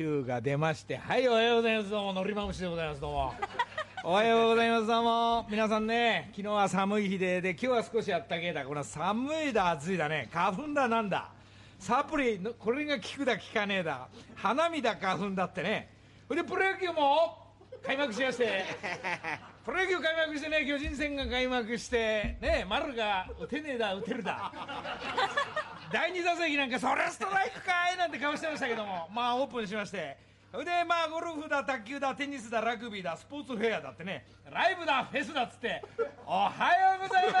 球が出ましてはいおはようございます。どうものりまむしでございます。どうも。おはようございます。どうも。皆さんね昨日は寒い日でで今日は少しあったけだ。この寒いだ暑いだね。花粉だなんだ。サプリのこれが効くだ効かねえだ。花見だ花粉だってね。それでプロ野球も開幕しまして。プロ野球開幕してね巨人戦が開幕してね丸が打てねえだ打てるだ第2打席なんかそれストライクかいなんて顔してましたけども。まあオープンしまして。それでまあゴルフだ卓球だテニスだラグビーだスポーツフェアだってね。ライブだフェスだっつって。おはようございま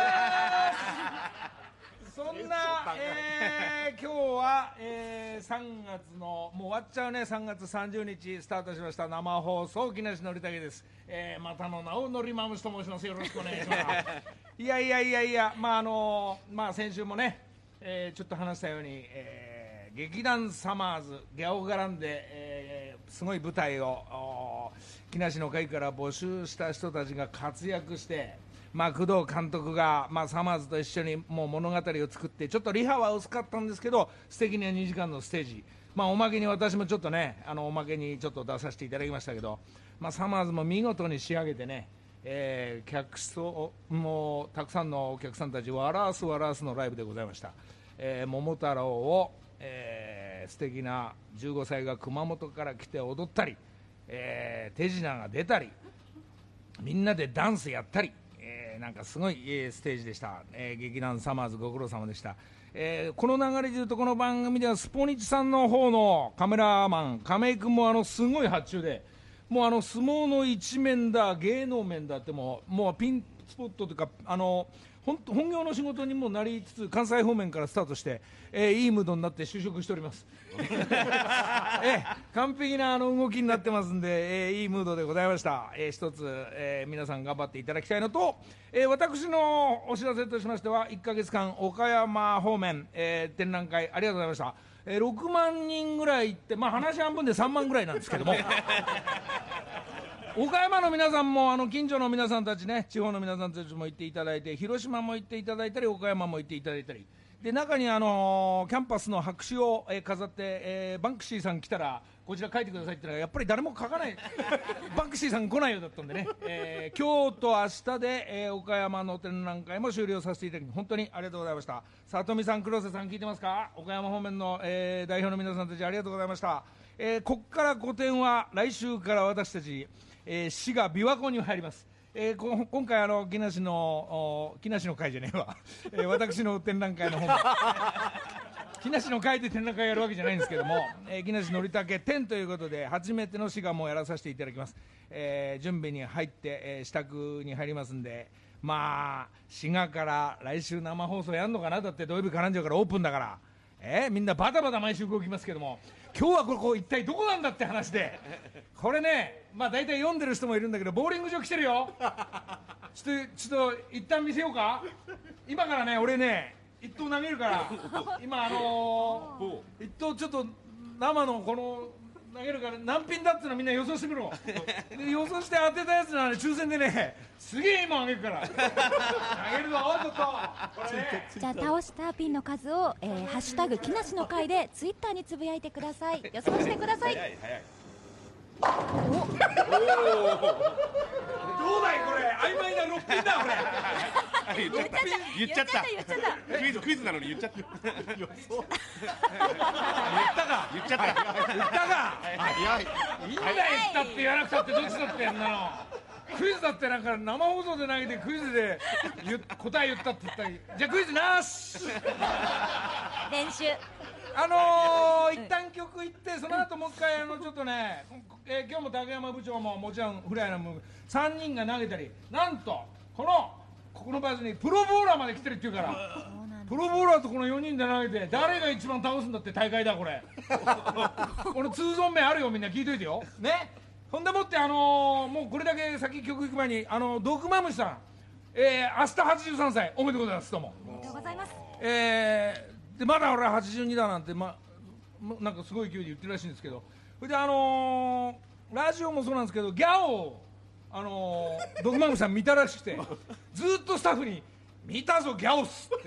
す。そんな、えー、今日は、えー、3月のもう終わっちゃうね。3月30日スタートしました。生放送木梨憲武です、えー、またの名をのりまむしと申します。よろしくお願いします。いやいやいやいやまああのまあ先週もねえーちょっと話したように、えー劇団サマーズギャオ絡んで、えーすごい舞台を木梨の会から募集した人たちが活躍して、まあ、工藤監督が、まあ、サマーズと一緒にもう物語を作ってちょっとリハは薄かったんですけど素敵な2時間のステージ、まあ、おまけに私もちょっとねあのおまけにちょっと出させていただきましたけど、まあ、サマーズも見事に仕上げてねえー客層もたくさんのお客さんたち笑わす笑わすのライブでございました、えー桃太郎を、えー素敵な15歳が熊本から来て踊ったり、えー手品が出たりみんなでダンスやったり、えーなんかすごい、えーステージでした、えー劇団サマーズご苦労様でした、えーこの流れでいうとこの番組ではスポニチさんの方のカメラマン亀井君もあのすごい発注でもうあの相撲の一面だ芸能面だってもうもうピンスポットというかあの本本業の仕事にもなりつつ関西方面からスタートして、えーいいムードになって就職しております、えー完璧なあの動きになってますんで、えーいいムードでございました、えー一つ、えー皆さん頑張っていただきたいのと、えー私のお知らせとしましては1か月間岡山方面、えー展覧会ありがとうございました、えー6万人ぐらい行って、まあ、話半分で3万ぐらいなんですけども。岡山の皆さんもあの近所の皆さんたちね地方の皆さんたちも行っていただいて広島も行っていただいたり岡山も行っていただいたり。で中にあのキャンパスの白紙を、えー飾って、えーバンクシーさん来たらこちら書いてくださいってのがやっぱり誰も書かない。バンクシーさん来ないようだったんでね、えー今日と明日で、えー岡山の展覧会も終了させていただき本当にありがとうございました。里見さん黒瀬さん聞いてますか？岡山方面の、えー代表の皆さんたちありがとうございました、えーこっから個展は来週から私たちえー滋賀琵琶湖に入ります、えー今回あの木梨の木梨の会じゃねえわ、えー私の展覧会の方も。木梨の会で展覧会やるわけじゃないんですけども、えー、木梨憲武展ということで初めての滋賀もやらさせていただきます、えー準備に入って、えー支度に入りますんでまあ滋賀から来週生放送やるのかな？だって土曜日からんじゃうからオープンだから。えーみんなバタバタ毎週動きますけども今日はここ一体どこなんだって話で。これねまあ大体読んでる人もいるんだけどボーリング場来てるよ。ちょっとちょっと一旦見せようか。今からね俺ね一投投げるから 今あのー、一投ちょっと生のこの投げるから何ピンだっていうのみんな予想してみろ で予想して当てたやつなら抽選でねすげえ今あげるから。投げるぞちょっと。これね。じゃあ倒したピンの数を、えーハッシュタグ木梨の会でツイッターにつぶやいてください。予想してくださいどうだいこれ。曖昧な6ピンだこれ。言っちゃった。言っちゃった。言っちゃった。クイズクイズなのに言っちゃった。言ったか言っちゃった言ったか。早い。い。いんだよ言ったって。言わなくたってどっちだってやんなのクイズだってなんか生放送で投げてクイズで言っ答え言ったって言ったらいいじゃあクイズなし。練習あのー、一旦曲行ってその後もう一回あのちょっとね、えー今日も竹山部長ももちろんフライのも3人が投げたりなんとこのここの場所にプロボーラーまで来てるっていうからプロボーラーとこの4人で投げて誰が一番倒すんだって大会だこれ。この通存名あるよみんな聞いといてよ。ね。ほんでもってあのーもうこれだけ先曲行く前にあのドクマムシさん。えー、明日83歳おめでとうございますどうも。ありがとうございます。えーでまだ俺は82だなんて、ま、なんかすごい勢いで言ってるらしいんですけど。それであのーラジオもそうなんですけどギャオを、あのードクマムさん見たらしくてずっとスタッフに「見たぞギャオス」って「いい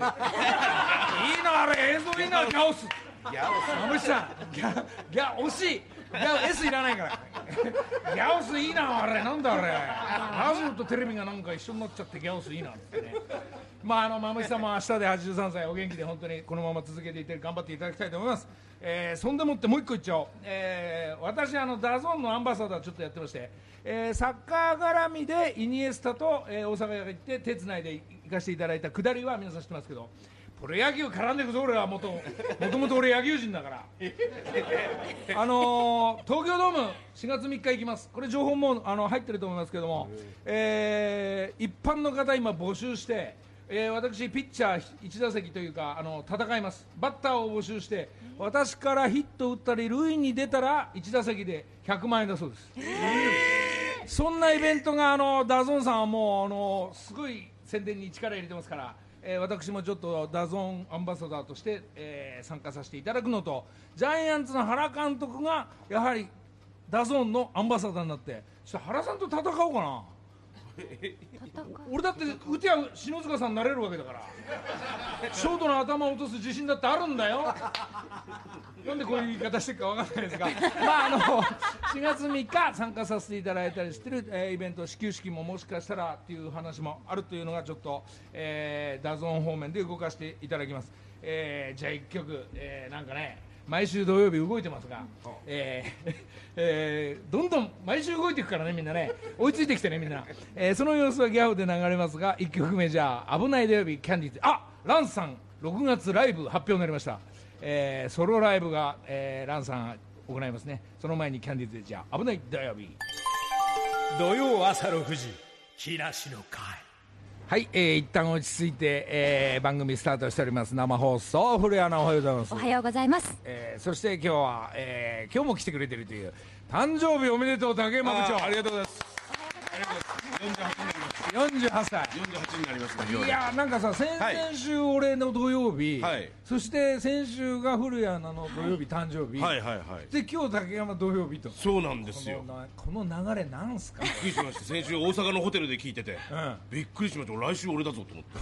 なあれ映像いいなギャオス」ギャオスマムシさんギャギャ惜しい。ギャオ S いらないから。ギャオスいいなあれなんだあれ。ラジオとテレビがなんか一緒になっちゃってギャオスいいなってね。まああのマムシさんも明日で83歳お元気で本当にこのまま続けていて頑張っていただきたいと思います、えーそんでもってもう一個言っちゃおう、えー私あの DAZN のアンバサダーちょっとやってまして、えーサッカー絡みでイニエスタと、えー大阪が行って手つないで行かせていただいたくだりは皆さん知ってますけど。プロ野球絡んでいくぞ俺はもともともと俺野球人だから。あのー東京ドーム4月3日行きます。これ情報もあの入ってると思いますけども、えー一般の方今募集して、えー私ピッチャー1打席というかあの戦います。バッターを募集して私からヒット打ったり塁に出たら1打席で100万円だそうです、そんなイベントがあの DAZN さんはもうあのすごい宣伝に力入れてますから、えー私もちょっと DAZN アンバサダーとして、えー参加させていただくのとジャイアンツの原監督がやはり DAZN のアンバサダーになってちょっと原さんと戦おうかな俺だって打てや篠塚さんになれるわけだから。ショートの頭を落とす自信だってあるんだよ。なんでこういう言い方してるかわかんないですが。まああの4月3日参加させていただいたりしてる、えーイベント始球式ももしかしたらっていう話もあるというのがちょっと、えーダゾーン方面で動かしていただきます、えーじゃあ1曲、えーなんかね毎週土曜日動いてますが、えー えーどんどん毎週動いていくからねみんなね。追いついてきてねみんな、えーその様子はギャオで流れますが1曲目じゃあ危ない土曜日キャンディーズ。あランさん6月ライブ発表になりました、えーソロライブが、えーランさん行いますね。その前にキャンディーズでじゃあ危ない土曜日。土曜朝6時木梨の会はい、えー、一旦落ち着いて、えー番組スタートしております。生放送古谷アナおはようございます。おはようございます。えーそして今日は、えー今日も来てくれてるという誕生日おめでとう竹山部長。ありがとうございます48歳。48になりますねいやなんかさ先はい。々週俺の土曜日、はい。そして先週が古谷アナの土曜日誕生日、はいはいはい。で今日竹山土曜日と。そうなんですよ。このなこの流れなんすか、びっくりしました。先週大阪のホテルで聞いてて。うん。びっくりしました。来週俺だぞと思って。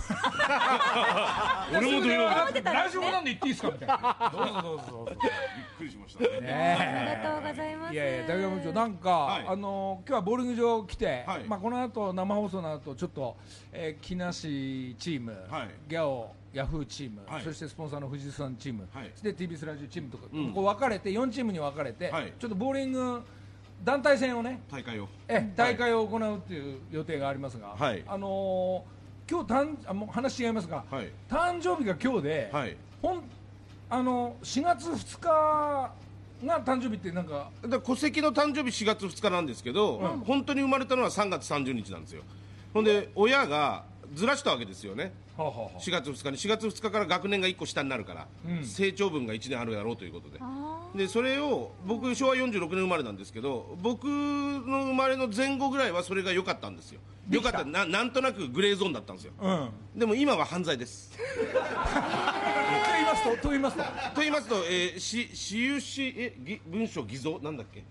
俺も土曜日。だ。来週もなんで言っていいですか？みたいな。どうぞどうぞ。どうぞびっくりしました。ねねありがとうございます。いやいや竹山部長なんか、はい。あの今日はボーリング場来て、はい。まあこの後生放送の後ちょっと、えー、木梨チーム、はい。ギャオヤフーチーム、はい。そしてスポンサーの藤井さんチーム、はい。で TBS ラジオチームとか、うん。こう分かれて4チームに分かれて、はい。ちょっとボーリング団体戦をね大会を。え大会を行うっていう予定がありますが、はい。あのー今日たんあもう話違いますが、はい。誕生日が今日で、はい。ほんあの4月2日が誕生日ってなんかだ戸籍の誕生日4月2日なんですけど、本当に生まれたのは3月30日なんですよほんで親がずらしたわけですよね。はあはあはあ。4月2日に。4月2日から学年が1個下になるから、うん。成長分が1年あるだろうということで。あでそれを僕昭和46年生まれなんですけど僕の生まれの前後ぐらいはそれが良かったんですよ。良かった。ななんとなくグレーゾーンだったんですよ。うん。でも今は犯罪です ますとと言いますと。と言いますと、えー、し私有しえぎ文書偽造？なんだっけ？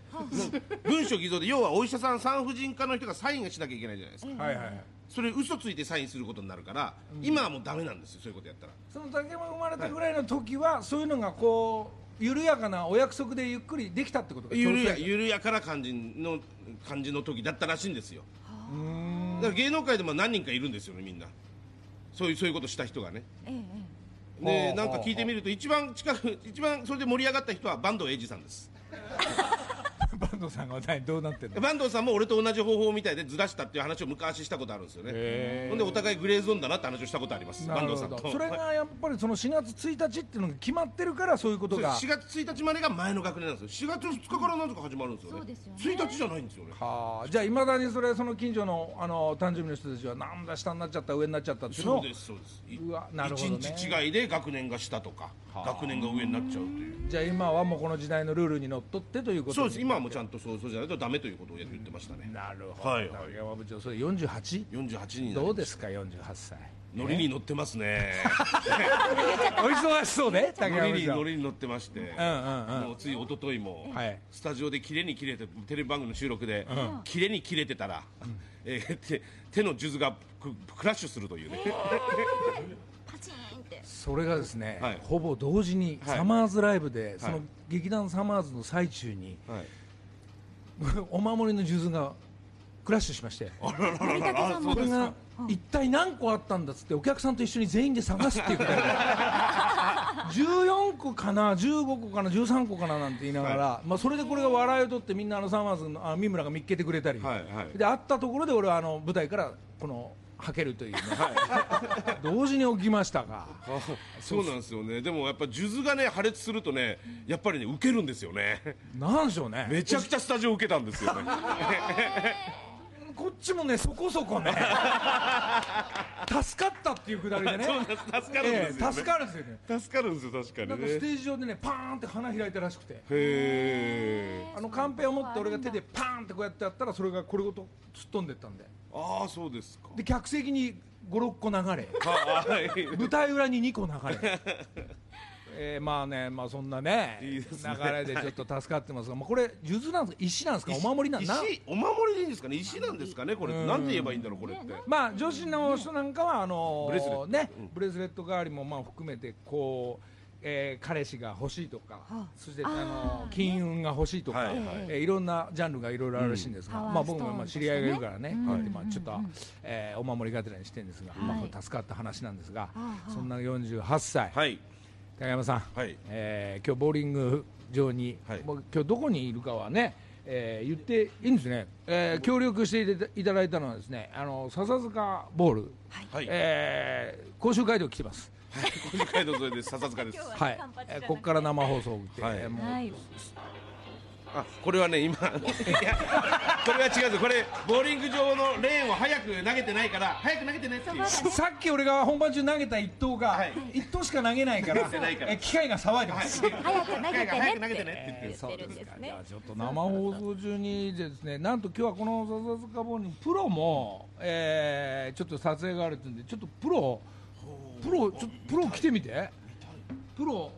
文書偽造で要はお医者さん産婦人科の人がサインがしなきゃいけないじゃないですか。はいはいはい。それ嘘ついてサインすることになるから、今はもうダメなんですよそういうことやったら。その竹山生まれたぐらいの時は、そういうのがこう緩やかなお約束でゆっくりできたってことか。緩や緩やかな感じの感じの時だったらしいんですよ。うーんだから芸能界でも何人かいるんですよねみんな。そういうそういうことした人がね。えええではあなんか聞いてみると一番近く一番それで盛り上がった人は坂東英二さんです。坂 東さんが何どうなってんの？坂東さんも俺と同じ方法みたいでずらしたっていう話を昔したことあるんですよね。ほんでお互いグレーゾーンだなって話をしたことあります。坂東さんと。それがやっぱりその4月1日っていうのが決まってるからそういうことが。4月1日までが前の学年なんですよ。4月2日からなぜか始まるんですよね。そうですよね。1日じゃないんですよねはあ。じゃあいまだにそれその近所のあの誕生日の人たちはなんだ下になっちゃった上になっちゃったっていうのを。そうですそうです。いうわなるほどね。1日違いで学年が下とかはあ学年が上になっちゃうという。じゃあ今はもうこの時代のルールにのっとってということそうです。今はもうちゃんとそうそうじゃないとダメということを言ってましたね。なるほど、はい竹山部長それ 48? 48人になりどうですか？48歳。ノリに乗ってますね。お忙しそう で竹ノリにノリに乗ってまして。うんうんうん。もうつい一昨日もはい。スタジオで綺麗に切れてテレビ番組の収録で綺麗に切れてたらえー手手の数珠がククラッシュするというね。パチンって。それがですね、はい。ほぼ同時にはい。サマーズライブで、そのはい劇団サマーズの最中にはい お守りの数珠がクラッシュしまして。が一体何個あったんだっつってお客さんと一緒に全員で探すっていうくだりが14個かな15個かな13個かななんて言いながら、まあ、それでこれが笑いを取ってみんなあのサマーズのあ三村が見っけてくれたり、はいはい。で会ったところで俺はあの舞台からこのはけるというね、同時に起きましたが。そうなんですよね。でもやっぱ数珠がね破裂するとねやっぱりね受けるんですよね。なんでしょうね。めちゃくちゃスタジオ受けたんですよねこっちもねそこそこね 助かったっていうくだりでね。助かるんですよね。ええ助かるんですよね。助かるんですよ確かなんにねかステージ上でねパーンって花開いたらしくて。へえあのカンペを持って俺が手でパーンってこうやってやったらそれがこれごと突っ飛んでったんで。ああそうですか。で客席に56個流れ。はい。舞台裏に2個流れ えー、まあねまあそんなねいいね。流れでちょっと助かってますが、まあ、これ数珠なんですか？石なんですか？お守りなんな石お守りでいいんですかね？石なんですかね？これうん。なんて言えばいいんだろうこれって。まあ女子の人なんかはあのブレスレット。ね、うん。ブレスレット代わりもまあ含めてこう、えー彼氏が欲しいとか、はあそしてああのー金運が欲しいとか、はいはいえーいろんなジャンルがいろいろあるらしいんですが、うん。まあ僕もまあ知り合いがいるからね、まあちょっと、えーお守りがてらにしてるんですが、はい。まあこれ助かった話なんですが、ああそんな48歳、はい高山さん、はい。えー今日ボーリング場に、はい。もう今日どこにいるかはね、えー言っていいんですね、えー協力していただいたのはですねあの笹塚ボール、はい。えー講習会で来てます、小路街道沿いです。笹塚です。はい。えーここから生放送を打って、はい。えーもうはいあこれはね今 いやこれは違うんですこれボーリング場のレーンを早く投げてないから早く投げてねっていう。さっき俺が本番中投げた一投が、はい。一投しか投げないからてないから。えー機械が騒いでます、早く投げて早く投げねっててねって言って言ってるんですね。じゃあちょっと生放送中にですねなんと今日はこの笹塚ボールにプロも、えーちょっと撮影があるってんでちょっとプロプロちょプロ来てみて。プロ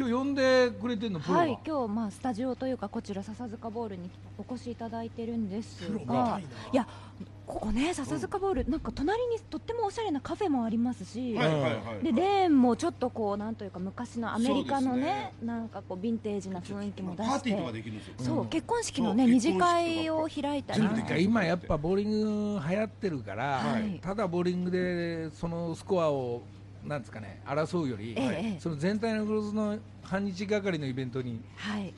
今日呼んでくれてんのプロが、はい今日まあスタジオというかこちら笹塚ボールにお越しいただいてるんですががいやここね笹塚ボールなんか隣にとってもおしゃれなカフェもありますし、はいはいはいでレーンもちょっとこうなんというか昔のアメリカのねね。なんかこうヴィンテージな雰囲気も出パーしてティーとかできるんですよ。そう、結婚式のねそう二次会を開いたり。今やっぱボーリング流行ってるから、はい。ただボーリングでそのスコアをなんですかね争うより、ええええ。その全体のグロスの半日がかりのイベントに。はい。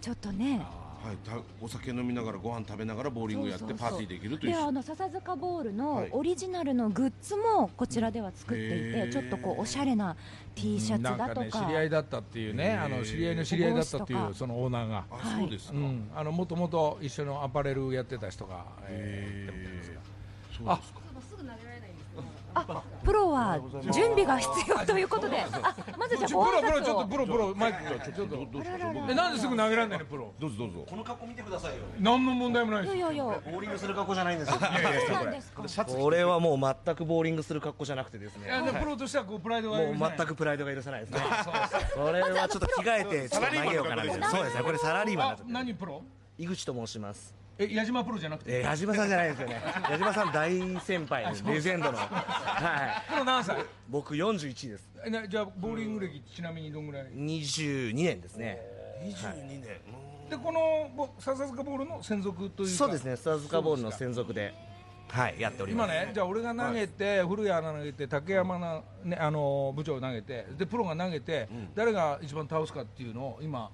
ちょっとね。はいたお酒飲みながらご飯食べながらボーリングやってパーティーできるという。であの笹塚ボールのはい。オリジナルのグッズもこちらでは作っていて、へー。ちょっとこうおしゃれな T シャツだとか,、なんかね知り合いだったっていうねあの知り合いの知り合いだったっていうそのオーナーが。そうですか。うん、あのもともと一緒のアパレルやってた人が、えーやってるんですが。そうですかあプロは準備が必要ということで。あまずじゃあちょプロプロちょっとプロプロマイクがちょっとえなんですぐ投げられないのプロ？どうぞどうぞ。この格好見てくださいよ。何の問題もないですいやいやいや。ボーリングする格好じゃないんですよ。これはもう全くボーリングする格好じゃなくてですね。プロとしてはこうプライドがもう全くプライドが許さないですね。それはちょっと着替えてちょっと投げようかなみたいな。そうですね。これサラリーマン何プロ？井口と申しますえ矢島プロじゃなくて？えー矢島さんじゃないですよね。矢島さん大先輩レジェンドの。はい。プロ何歳？僕41です。えなじゃあボーリング歴ちなみにどんぐらい？22年ですね。22年。でこのぼ笹塚ボールの専属というか？そうですね。スターズカボールの専属ではいやっております。今ね、じゃあ俺が投げて、古谷アナ投げて、竹山な、ね、あの部長投げて、でプロが投げて、誰が一番倒すかっていうのを今、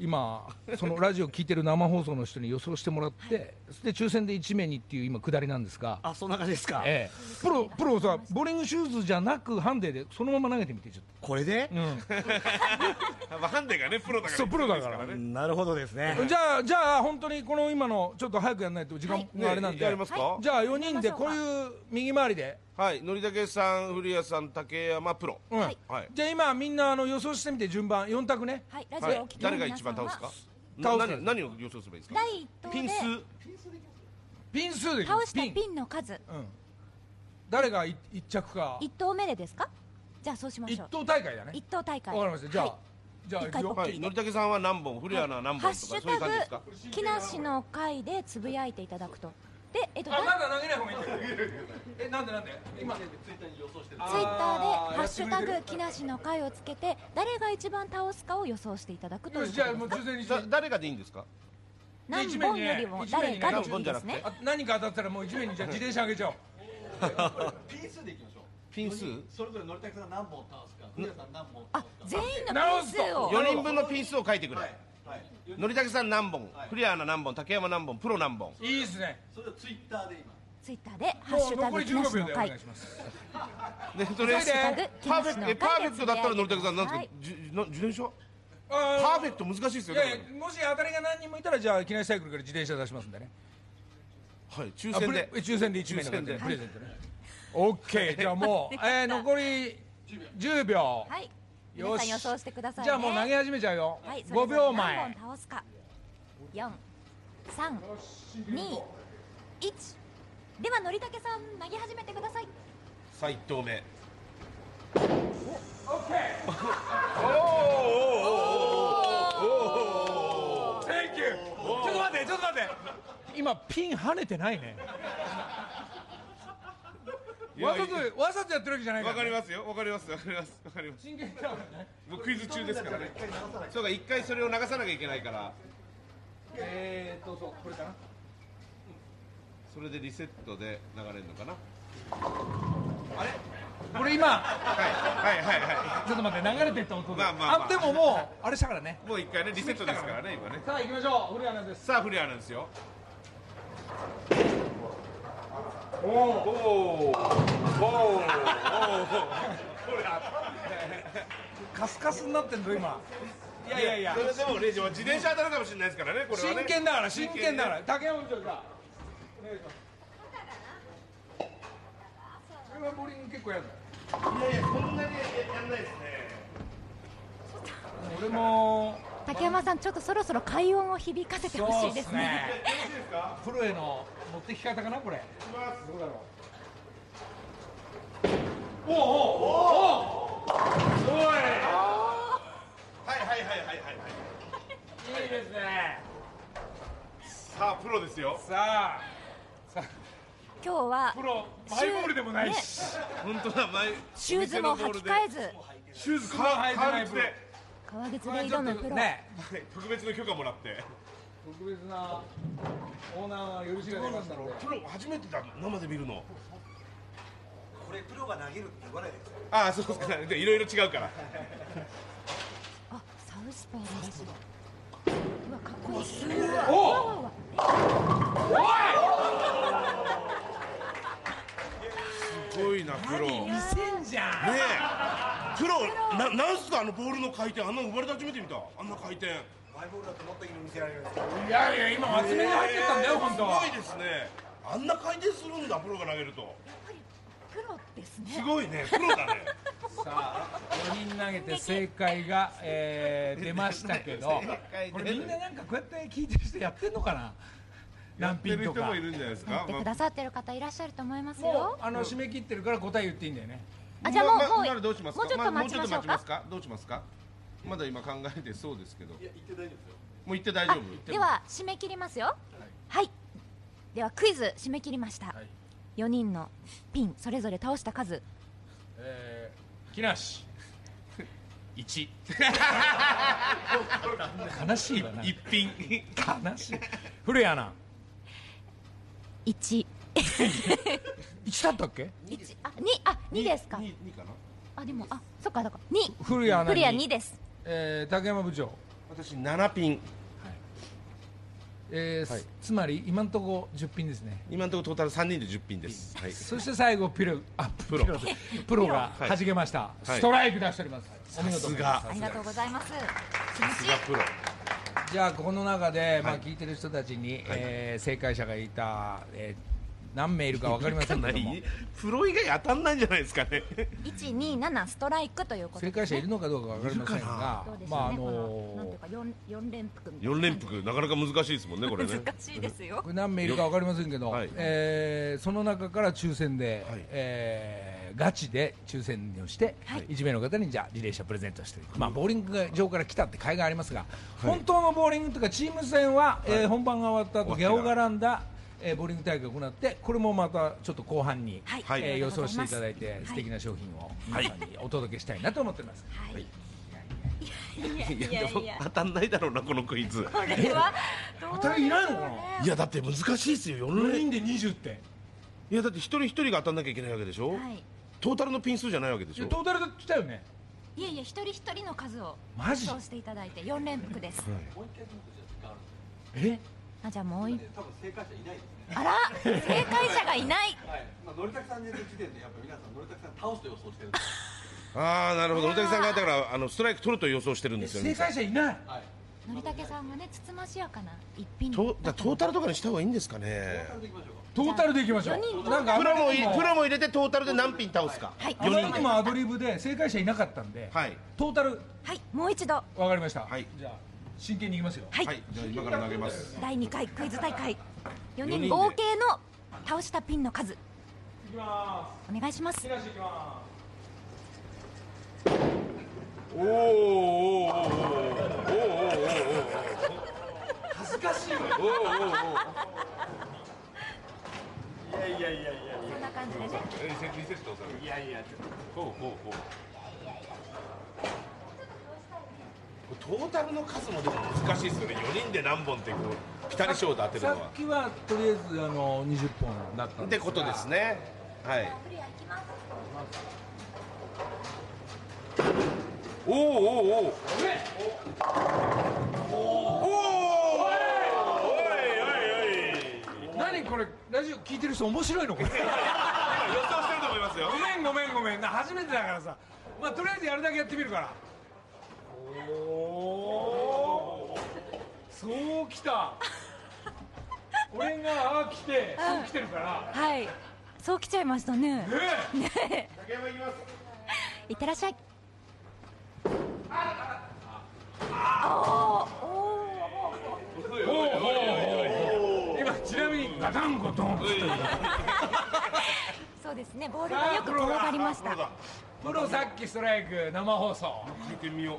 今、そのラジオ聞いてる生放送の人に予想してもらって、で抽選で1名にっていう今、下りなんですが、あそんな感じですか？ええ、プロプロさ、ボーリングシューズじゃなく、ハンデでそのまま投げてみて、ちょっこれで？と。うん。まあハンデがねプロだからそうプロだから。ね。なるほどですね。じゃあ、じゃあ、本当にこの今の、ちょっと早くやらないと時間があれなんで、やりますか？じゃあ4人でこういう右回りで。はいのりたけさん古谷さん竹山プロ。うん。はい。じゃあ今みんなあの予想してみて順番4択ね。はいラジはい。オをお聞きの誰が一番倒すか？倒す。な何何を予想すればいいですか？第一投でピン数ピン数で倒したピン。の数。うん、誰がい一着か。一投目でですか？じゃあそうしま一しょう。等大会だね。一投大会。わかりました。じゃあ、はい。じゃあ行くよ。一回こはい。のりたけさんは何本？古谷アナは何ハッ本とかそういうシュタグ感じですか？木梨の会でつぶやいていただくとで、えっと、あだまだ投げない方がいいんだよ。えなんでなんで？今ツイッツイッターで「ハッシュタグ木梨の会」をつけて誰が一番倒すかを予想していただくというよしじゃあもうことですか抽選にして。だ誰がでいいんですか？何本よりも誰かでいいですね。あ何か当たったらもう一面にじゃあ自転車あげちゃおう。ピン数でいきましょう。ピン数それぞれのりたけさん何本倒すか古谷さん何本あ倒すか。全員のピン数を。4人分のピン数を書いてくれ、はいはいのりたけさん何本、栗原アナ何本？竹山何本？プロ何本？いいですね。それをツイッターで今。ツイッターで「ハッシュタグ残り15木梨の会。秒でお願い」します。でそれパーフェクトえパーフェクトだったらのりたけさんなんですか、自転車？パパーフェクト難しいですよもし当たりが何人もいたらじゃあ機内サイクルから自転車出しますんでね。はい。抽あ選で。プレ抽選で1名の方に抽選で。プレゼントね。オッケー。じゃあもう、えー、残り10秒。はい皆さん予想してくださいね。じゃあもう投げ始めちゃうよ、はい、それぞ5れ秒何前。本倒すか四三二一。ではのりたけさん投げ始めてください。さあ1投目。センキューちょっと待ってちょっと待って。今ピン跳ねてないねわざとわざとやってるわけじゃないかわら、ね、かりますよ。わかりますわかります。わかります。真剣だからねもうクイズ中ですからね。そうか一回それを流さなきゃいけないから。えーっとそうこれかな？それでリセットで流れるのかな？これ今？はい。はいはいはちょっと待って流れてった音で、まあまあまあ。でももうあれしたからね。いもう一回ねリセットですからね今ね。さあ行きましょう。古谷アナです。さあフリアなんですよおおおおおカスカスになってんぞ今いやいやいやそれでもレジは自転車当たるかもしれないですからねこれはね真剣だから真剣だから竹山部長じゃあお願いしますこれはボーリング結構やるのいやいやこんなにやんないですね俺も竹山さんちょっとそろそろ快音を響かせてほしいですね。プロへの持ってき方かなこれ。どうだろうおおおおおすごいはいはいはいはいはいはいいいですねさあプロですよさあさあ今日はプロマイボールでもないし、本当だ前シューズも履き替えずシューズまあ履いてない革靴で革靴これで挑むプロ、ちょっとねはい特別の許可もらって。特別なオーナーが許しが出ましたので。プロ初めてだ生で見るの。これプロが投げるって言わないでくださいああそうですか。でいろいろ違うから。あサウスポーですうわかっこいい。すごいおすごいなプロ。ね見せんじゃん。えプロななんすか？あのボールの回転。あんな生まれて初めて見た。あんな回転。マイボールだともっといいの見せられる。んですよいやいや今厚めに入ってったんだよ本当は。すごいですね。あんな回転するんだプロが投げると。プロですね。すごいね。プロだね。さあ4人投げて正解が、えー 出ましたけどこれみんななんかこうやって聞いてる人やってんのかな？何ピンとか。やってる人もいるんじゃないですか？やってくださってる方いらっしゃると思いますもうよあの締め切ってるから答え言っていいんだよねあじゃあもうまもうまだどうしますか？もうちょっと待ちましょうまあもうちょっと待ちますか？かどうしますか？まだ今考えてそうですけど。もいや言って大丈夫ですよ。う行って大丈あ夫では締め切りますよ。はい。ではクイズ締め切りました、はい。4人のピンそれぞれ倒した数。えー、木梨。一。悲しいわな。一品。悲しい。古谷アナ。1 1だったっけ？一あ二あ二ですか。二二かな？あでもあそっかだか。ら二古谷アナクリアに2です。えー、竹山部長。私七ピン。えーはい。つまり今のところ10品ですね。今のところトータル三人で十品です。はい。そして最後ピロあプロ。プロがはい。弾けました、はい。ストライク出しております、お見事ありがとうございます。さすがプロ。じゃあこの中で、まあ、はい。聞いてる人たちに、えー正解者がいた、えー何名いるか分かりませんけども。プロ以外当たんないんじゃないですかね。127ストライクということ正解者いるのかどうか分かりませんがどうでしまああのなんのていうか四四連服みたいな。四連複？なかなか難しいですもんねこれね。難しいですよ。何名いるか分かりませんけど、はい。えーその中から抽選で、はい。えーガチで抽選をして、はい。1名の方にじゃあリレー車プレゼントしていく、まあ、ボーリング場から来たって甲斐がありますが、本当のボーリングというかチーム戦は、えー本番が終わった後ギャオガランダ、えーボーリング大会を行ってこれもまたちょっと後半に、はい。はい。えー予想していただいて、はい。素敵な商品を皆さんにお届けしたいなと思ってます、はい。い。いやいややでもいや当たんないだろうなこのクイズ。これは当たりいな。いのかなね。いやだって難しいですよ4 4人人で20って。いやだって一人一人が当たんなきゃいけないわけでしょ、はい。トータルのピン数じゃないわけでしょ。トータルで来たよね。いやいや一人一人の数をマジ？そうしていただいて4連複です。え？あじゃあもう一。多分正解者いないですね。あら正解者がいない。はい、まあ、のりたけさんの時点でやっぱ皆さんのりたけさん倒すと予想してるんで。ああなるほど。野竹さんがだからあのストライク取ると予想してるんですよね。正解者いない。はい。のりたけさんがねつつましやかな一品。トだトータルとかにした方がいいんですかね。それでいきましょう。かトータルでいきましょう。なんかプロもプロも入れてトータルで何ピン倒すか、はい。あまり4人で。にもアドリブで正解者いなかったんで、はい。トータル。はいもう一度。わかりました、はい。じゃあ真剣にいきますよ。はい、はい。じゃあ今から投げます。第2回クイズ大会。4人四人で。合計の倒したピンの数。いきまお願いします。す木梨いきまおーおーおーおーおーす恥ずかしいわおーおーおーそんな感じでねえリセリセットさいやいやほうほうほうトータルの数もでも難しいですよね。4人で何本ってこうピタリ賞で当てるさのは。っきはとりあえずあの20本だったんですが。ってことですね。はい。おーおーおー何これラジオ聞いてる人面白いのこれ。予想してると思いますよ。ごめんごめんごめん。な初めてだからさ。まあとりあえずやるだけやってみるからおおそうきた。俺がああ来てそう来てるから。はい。そう来ちゃいましたね。ねえ。竹山いきます。いってらっしゃい。今ちなみにガタンゴトンって そうですね。ボールがよく転がりました。プロさっきストライク生放送。聞いてみよ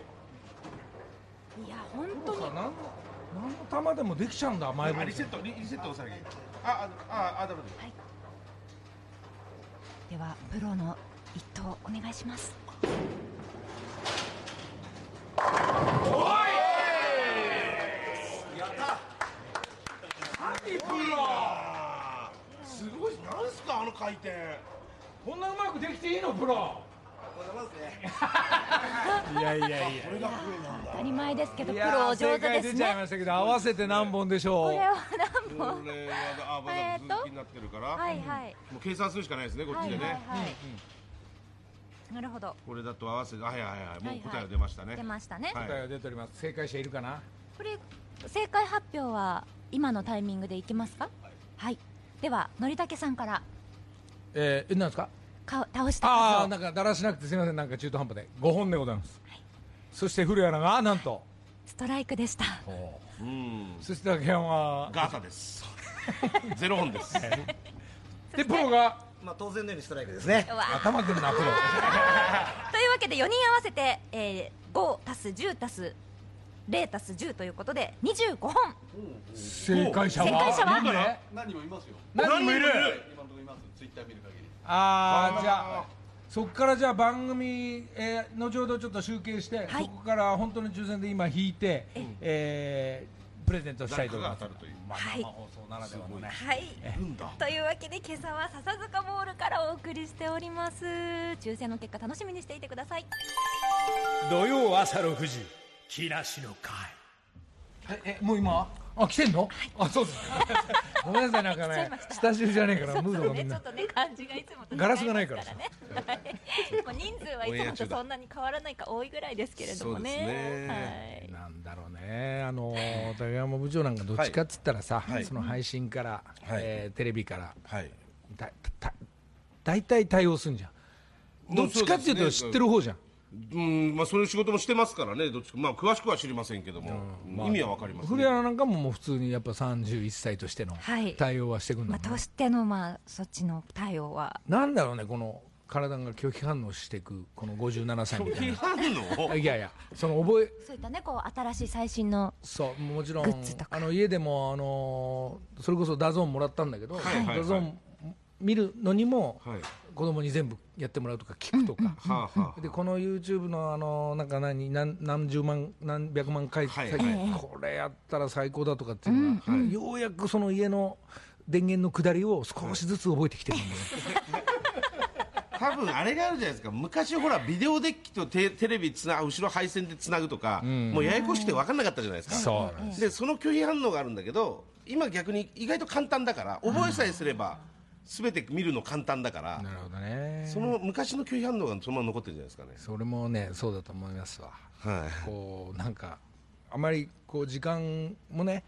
いや本当に。何の何の球でもできちゃうんだ前ボールリセットリリセット押さなきゃいいああああダメだではプロの一投お願いします。すごいなんすかあの回転。こんなうまくできていいのプロいやいやいや当たり前ですけどプロお上手です解出ちゃいましたけど合わせて何本でしょうこれは何本これはあまだ続きになってるから、はいはいもう計算するしかないですねこっちでね、なるほどこれだと合わせてはいはいはいもう答えが出ましたね、出ましたねはい答えが出ております正解者いるかなこれ正解発表は今のタイミングでいきますかはいではのりたけさんからえー、えなんですかか倒した。ああなんかだらしなくてすみません。なんか中途半端で。5本でございます、そして古谷アナがなんと。ストライクでした。う。ん。そして竹山は。ガータです。ゼロ本です。でプロが。まあ当然のようにストライクですね。頭くるなプロ。というわけで4人合わせて、えー、5足す10足す0足す10ということで25本。正解者は？正解者は？何人？もいますよ。何人もいる？今のところいますツイッター見る限り。ああじゃあそこからじゃあ番組、えー、後ほどちょっと集計して、はい。そこから本当に抽選で今引いて、えー、プレゼントしたいと思います。誰かが当たるというまあ、はい。生放送ならではのね。はい。んだ。というわけで今朝は笹塚ボールからお送りしております。抽選の結果楽しみにしていてください。土曜朝6時木梨の会。ええもう今？あ来てんの、あそうですごめんなさいなんかねスタジオじゃねえからムードがみんな。ねちょっとね感じがいつもと違ガラスがないから。ねはい。でも人数はいつもとそんなに変わらないか多いぐらいですけれどもね。そうですね。なんだろうね。あの竹山部長なんかどっちかっつったらさ、はい。その配信から、はい。えーテレビからはい。だた大体対応すんじゃん。どっちかっていうと知ってる方じゃんうんまあそういう仕事もしてますからねどっちか。まあ詳しくは知りませんけども、意味はわかります、古谷なんかももう普通にやっぱ31歳としてのはい。対応はしてくんだもんね、まあ、としてのまあそっちの対応は。なんだろうねこの体が拒否反応していくこの57歳みたい批判のな いやいやその覚えそういったねこう新しい最新のそうもちろんグッズとか。あの家でもあのそれこそ DAZN もらったんだけど、はいはいはい。 DAZN見るのにもはい子供に全部やってもらうとか聞くとか、でこの YouTube のあのなんか何何何十万何百万回再生、はい。これやったら最高だとかっていうのが、ようやくその家の電源の下りを少しずつ覚えてきてるんで、多分あれがあるじゃないですか。昔ほらビデオデッキとテテレビつな後ろ配線でつなぐとか、もうややこしくて分かんなかったじゃないですか。そでその拒否反応があるんだけど今逆に意外と簡単だから覚えさえすれば全て見るの簡単だからなるほどね。その昔の拒否反応がそのまま残ってるんじゃないですかね。それもねそうだと思いますわ。はい。こうなんかあまりこう時間もね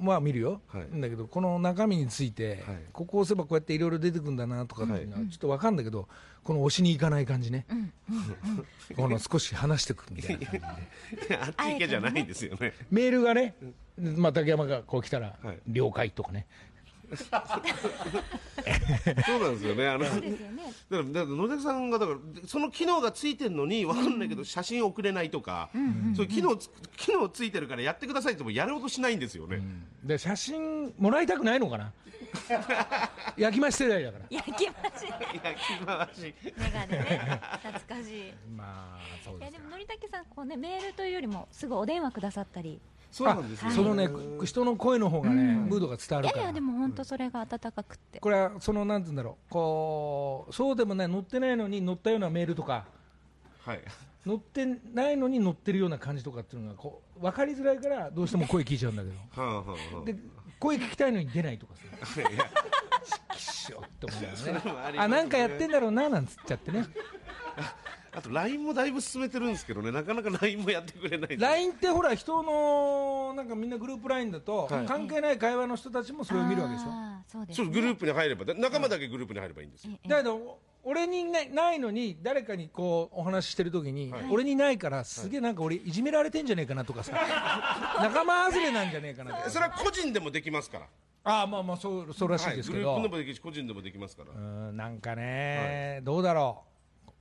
まあ見るよ、はい。だけどこの中身について、はい。ここを押せばこうやっていろいろ出てくるんだなとかっていうのはちょっとわかんだけど、この押しに行かない感じね、この少し話してくるみたいな感じで。あっち行けじゃないんですよね。メールがね、まあ、竹山がこう来たら、はい。了解とかねそうなんですよね。あのそうですよね。だからだから野崎さんがだからその機能がついてるのに分かんないけど写真送れないとか、そういう機能つ機能ついてるからやってくださいってもやろうとしないんですよね、で写真もらいたくないのかな？焼き増し世代だから。焼き増し。焼き回し。メガネね。懐かしい。まあそういですか。やでものりたけさんこうねメールというよりもすぐお電話くださったりそうなんですよ。あそのね人の声の方がね、ムードが伝わるから。いやいやでも本当それが温かくって。これはそのなんて言うんだろう。こうそうでもない乗ってないのに乗ったようなメールとか。はい。乗ってないのに乗ってるような感じとかっていうのがこう分かりづらいからどうしても声聞いちゃうんだけど。はあはあはあ。で声聞きたいのに出ないとかさ。い やきっしょって思うんだよね。あなんかやってんだろうななんつっちゃってねあと LINE もだいぶ進めてるんですけどね。なかなか LINE もやってくれない。LINE ってほら人のなんかみんなグループ LINE だと、はい。関係ない会話の人たちもそれを見るわけでしょ。あーそうですね。ちょっとグループに入ればだ仲間だけグループに入ればいいんですよ、だけど俺にないないのに誰かにこうお話ししてる時に、はい。俺にないからすげえなんか俺いじめられてんじゃねえかなとかさ。仲間外れなんじゃねえかなとかそれは個人でもできますから。ああまあまあそうそうらしいですけど、はい、グループでもできるし個人でもできますから、うんなんかね、どうだろう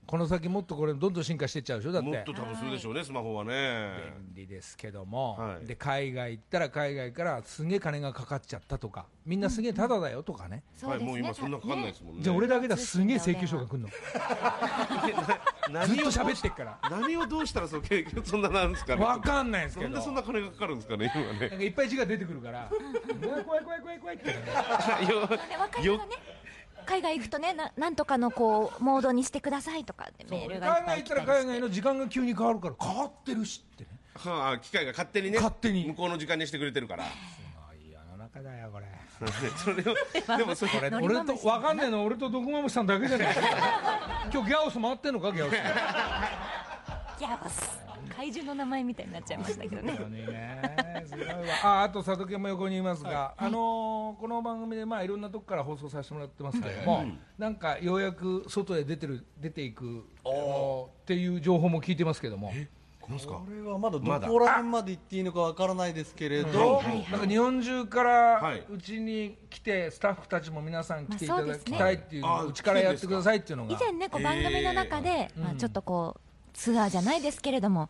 この先もっとこれどんどん進化していっちゃうでしょ？だって。もっと多分するでしょうねスマホはね。便利ですけども、はい。で海外行ったら海外からすげえ金がかかっちゃったとか。みんなすげえタダだよとかね、はいもう今そんなかかんないですもんね。じゃあ俺だけだすげえ請求書が来るの。ずっ何をと喋ってっから。何をどうしたらそう結局そんななんですかね。わかんないですけど。なんでそんな金がかかるんですかね今なんねかいっぱい字が出てくるから。うわ怖い怖い怖い怖いって、い子がね海外行くとねななんとかのこうモードにしてくださいとかってメー海ルがいっぱい外行ったら来たりして海外の時間が急に変わるから変わってるしってね。はあ機械が勝手にね勝手に。向こうの時間にしてくれてるから。中だよこれ。それをでもそれ 俺とわかんねえの俺とドクマムシさんだけじゃない今日ギャオス回ってんのかギャオス。ギャオス怪獣の名前みたいになっちゃいましたけどね。ね。すごいわ。ああと佐藤家も横にいますが、あのーこの番組でまあいろんなとこから放送させてもらってますけども、なんかようやく外へ出てる出ていくっていう情報も聞いてますけども。これはまだまだ。どこら辺まで行っていいのかわからないですけれど、なんか日本中からはい。うちに来てスタッフたちも皆さん来ていただきたいっていうのあをうちからやってくださいっていうのが。以前ねこう番組の中で、まあ、ちょっとこうツアーじゃないですけれども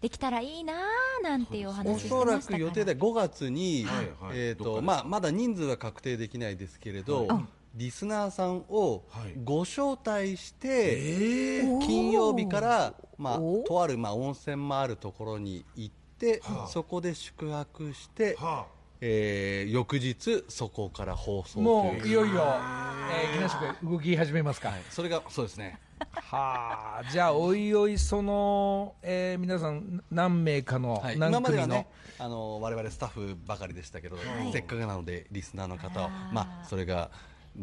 できたらいいなーなんていうおお話してそらましたから。く予定で5月に、はいはい。えーどっかですとまあ、まだ人数は確定できないですけれど、うんリスナーさんをはい。ご招待して、金曜日から、まあお、とある、まあ、温泉もあるところに行って、そこで宿泊して、はえー翌日そこから放送もう。ういよいよ、えー、木梨君動き始めますか、それがそうですね。はあじゃあおいおいその、えー皆さん何名かの、はい、何今まで組の、はねあの我々スタッフばかりでしたけど、せっかくなのでリスナーの方まあそれが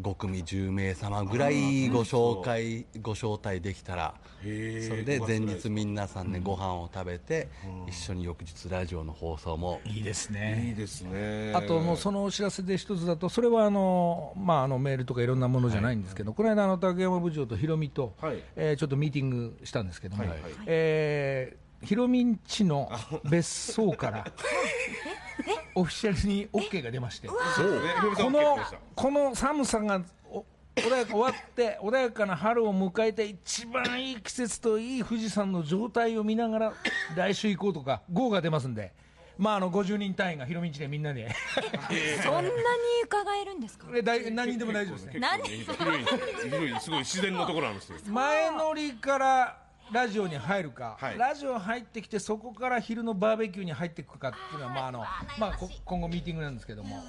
5組10名様ぐらいご紹介ご招待できたらそれで前日皆さんねご飯を食べて一緒に翌日ラジオの放送もいいですいいねですね。あともうそのお知らせで一つだとそれはあの、まあ、あのメールとかいろんなものじゃないんですけど、この間あの竹山部長とヒロミと、はい。えーちょっとミーティングしたんですけども、えーヒロミんちの別荘から オフィシャルに OK が出まして。そう。ねひろみさんこのこの寒さがお穏やか終わって穏やかな春を迎えて一番いい季節といい富士山の状態を見ながら来週行こうとか号が出ますんで。まああの50人単位が広道でみんなで。そんなに伺えるんですか？えだい何人でも大丈夫ですね。何？広い広いすごい自然のところなんですよ。前乗りからラジオに入るか、はい。ラジオ入ってきてそこから昼のバーベキューに入っていくかっていうのはまああのまあこ今後ミーティングなんですけども、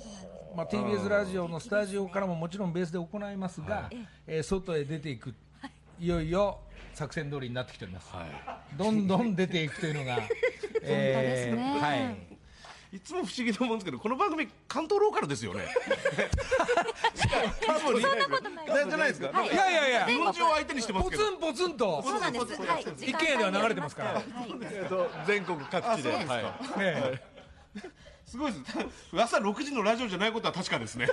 まあ、TBS ラジオのスタジオからももちろんベースで行いますが、えー外へ出ていくい。よいよ作戦通りになってきております、どんどん出ていくというのが、ですね。はいいつも不思議と思うんですけどこの番組関東ローカルですよね。そんなことないじゃないですか、い。やいやい。や日本中を相手にしてますけど。ポツンポツンと。そうなんです。はい。一軒家では流れてますから。はい全国各地で。はい。ええ。すごいです。朝6時のラジオじゃないことは確かですね。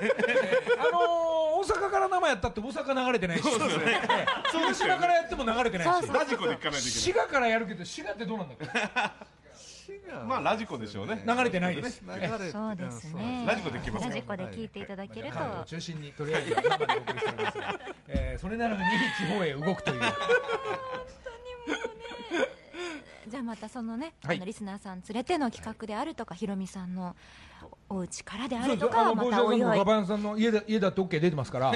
あのー大阪から生やったって大阪流れてないし、そうですよね。ええ。広島からやっても流れてないし、ラジコで行かないとい滋賀からやるけど、滋賀ってどうなんだっけ、けないまあラジコでしょうね。流れてないです。流れてそうですね。ラジコで聞けますラジコで聞いていただけると。中心にとりあえず生でお送りしておりますが、えーそれなのに地方へ動くという、じゃあまたそのね、はい。あのリスナーさん連れての企画であるとかひろみさんのお家からであるとかはまたおい。おいガバンさんの家だ家だって OK 出てますから、